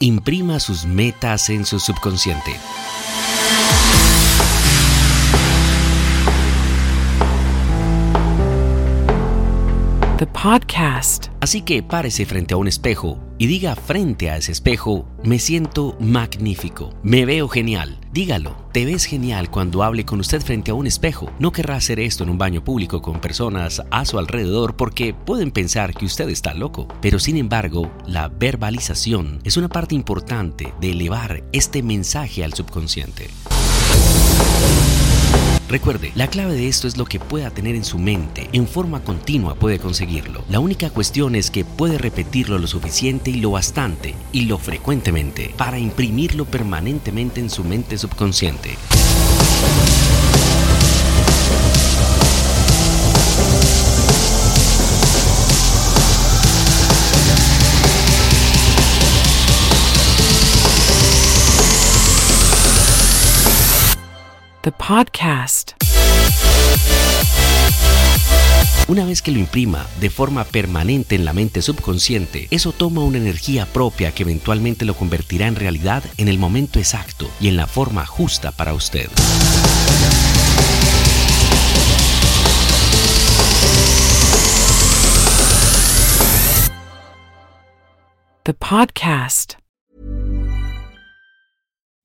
Imprima sus metas en su subconsciente. Podcast. Así que párese frente a un espejo y diga frente a ese espejo, me siento magnífico, me veo genial. Dígalo, te ves genial cuando hable con usted frente a un espejo. No querrá hacer esto en un baño público con personas a su alrededor porque pueden pensar que usted está loco. Pero sin embargo, la verbalización es una parte importante de elevar este mensaje al subconsciente. Recuerde, la clave de esto es lo que pueda tener en su mente. En forma continua puede conseguirlo. La única cuestión es que puede repetirlo lo suficiente y lo bastante y lo frecuentemente para imprimirlo permanentemente en su mente subconsciente. The podcast. Una vez que lo imprima de forma permanente en la mente subconsciente, eso toma una energía propia que eventualmente lo convertirá en realidad en el momento exacto y en la forma justa para usted. The podcast.